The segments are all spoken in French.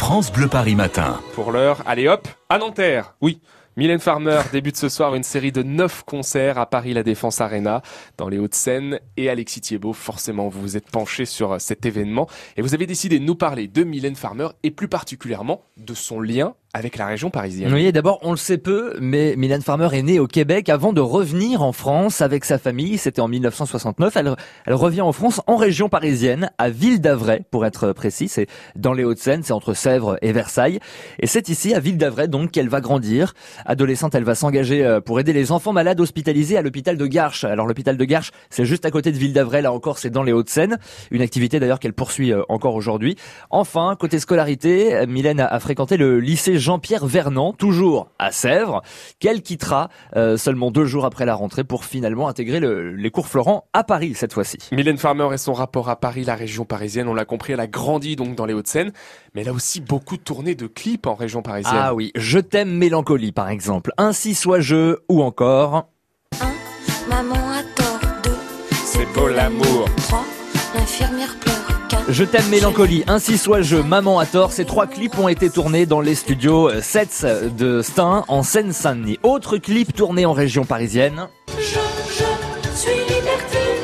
France Bleu Paris Matin. Pour l'heure, allez hop, à Nanterre. Oui. Mylène Farmer débute ce soir une série de 9 concerts à Paris La Défense Arena dans les Hauts-de-Seine et Alexis Thiebaud. Forcément, vous vous êtes penché sur cet événement et vous avez décidé de nous parler de Mylène Farmer et plus particulièrement de son lien avec la région parisienne. Oui, d'abord, on le sait peu, mais Mylène Farmer est née au Québec avant de revenir en France avec sa famille. C'était en 1969. Elle, elle revient en France en région parisienne, à Ville d'Avray, pour être précis. C'est dans les Hauts-de-Seine, c'est entre Sèvres et Versailles. Et c'est ici, à Ville d'Avray, donc, qu'elle va grandir. Adolescente, elle va s'engager euh, pour aider les enfants malades hospitalisés à l'hôpital de Garches. Alors, l'hôpital de Garches, c'est juste à côté de Ville d'Avray. Là encore, c'est dans les Hauts-de-Seine. Une activité d'ailleurs qu'elle poursuit euh, encore aujourd'hui. Enfin, côté scolarité, Mylène a fréquenté le lycée Jean-Pierre Vernant, toujours à Sèvres, qu'elle quittera euh, seulement deux jours après la rentrée pour finalement intégrer le, les cours Florent à Paris cette fois-ci. Mylène Farmer et son rapport à Paris, la région parisienne, on l'a compris, elle a grandi donc dans les Hauts-de-Seine, mais elle a aussi beaucoup tourné de clips en région parisienne. Ah oui, Je t'aime mélancolie par exemple, Ainsi soit je ou encore... 1. Maman a tort. 2. C'est beau l'amour. 3. L'infirmière pleure. 4. Je t'aime mélancolie, ainsi soit je, maman à tort. Ces trois clips ont été tournés dans les studios Sets de Stein en Seine-Saint-Denis. Autre clip tourné en région parisienne. Je, je suis libertine.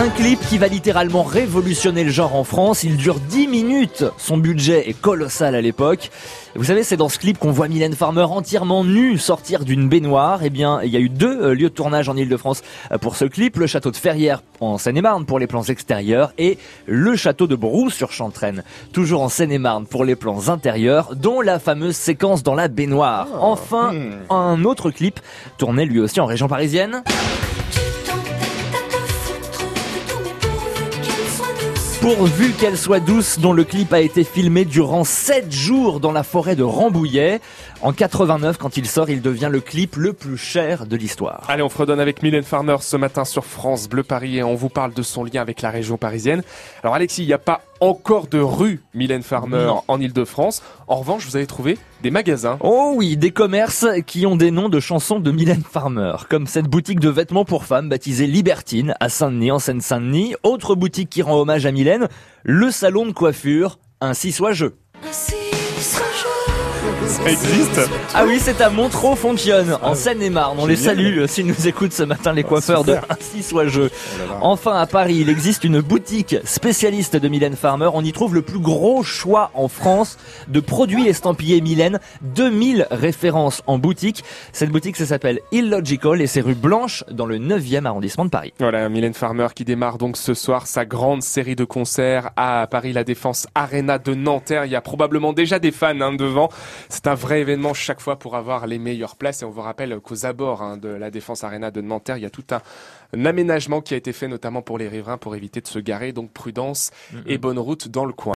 Un clip qui va littéralement révolutionner le genre en France. Il dure 10 minutes. Son budget est colossal à l'époque. Vous savez, c'est dans ce clip qu'on voit Mylène Farmer entièrement nue sortir d'une baignoire. Eh bien, il y a eu deux euh, lieux de tournage en Ile-de-France euh, pour ce clip. Le château de Ferrières en Seine-et-Marne pour les plans extérieurs et le château de Brou-sur-Chantraine, toujours en Seine-et-Marne pour les plans intérieurs, dont la fameuse séquence dans la baignoire. Enfin, un autre clip tourné lui aussi en région parisienne. Pourvu qu'elle soit douce, dont le clip a été filmé durant 7 jours dans la forêt de Rambouillet. En 89, quand il sort, il devient le clip le plus cher de l'histoire. Allez, on fredonne avec Mylène Farmer ce matin sur France Bleu Paris et on vous parle de son lien avec la région parisienne. Alors Alexis, il n'y a pas encore de rue Mylène Farmer Non. en Ile-de-France. En revanche, vous avez trouvé des magasins. Oh oui, des commerces qui ont des noms de chansons de Mylène Farmer, comme cette boutique de vêtements pour femmes baptisée Libertine à Saint-Denis en Seine-Saint-Denis. Autre boutique qui rend hommage à Mylène, le salon de coiffure, ainsi soit je. Ainsi soit je. Ça existe Ah oui, c'est à Montreux-Fontionne, en Seine-et-Marne. On les salue euh, s'ils nous écoutent ce matin, les coiffeurs de Ainsi soit je. Enfin, à Paris, il existe une boutique spécialiste de Mylène Farmer. On y trouve le plus gros choix en France de produits estampillés Mylène. 2000 références en boutique. Cette boutique, ça s'appelle Illogical et c'est rue Blanche dans le 9e arrondissement de Paris. Voilà, Mylène Farmer qui démarre donc ce soir sa grande série de concerts à Paris La Défense Arena de Nanterre. Il y a probablement déjà des fans hein, devant. C'est un vrai événement chaque fois pour avoir les meilleures places. Et on vous rappelle qu'aux abords hein, de la Défense Arena de Nanterre, il y a tout un, un aménagement qui a été fait notamment pour les riverains pour éviter de se garer. Donc prudence et bonne route dans le coin.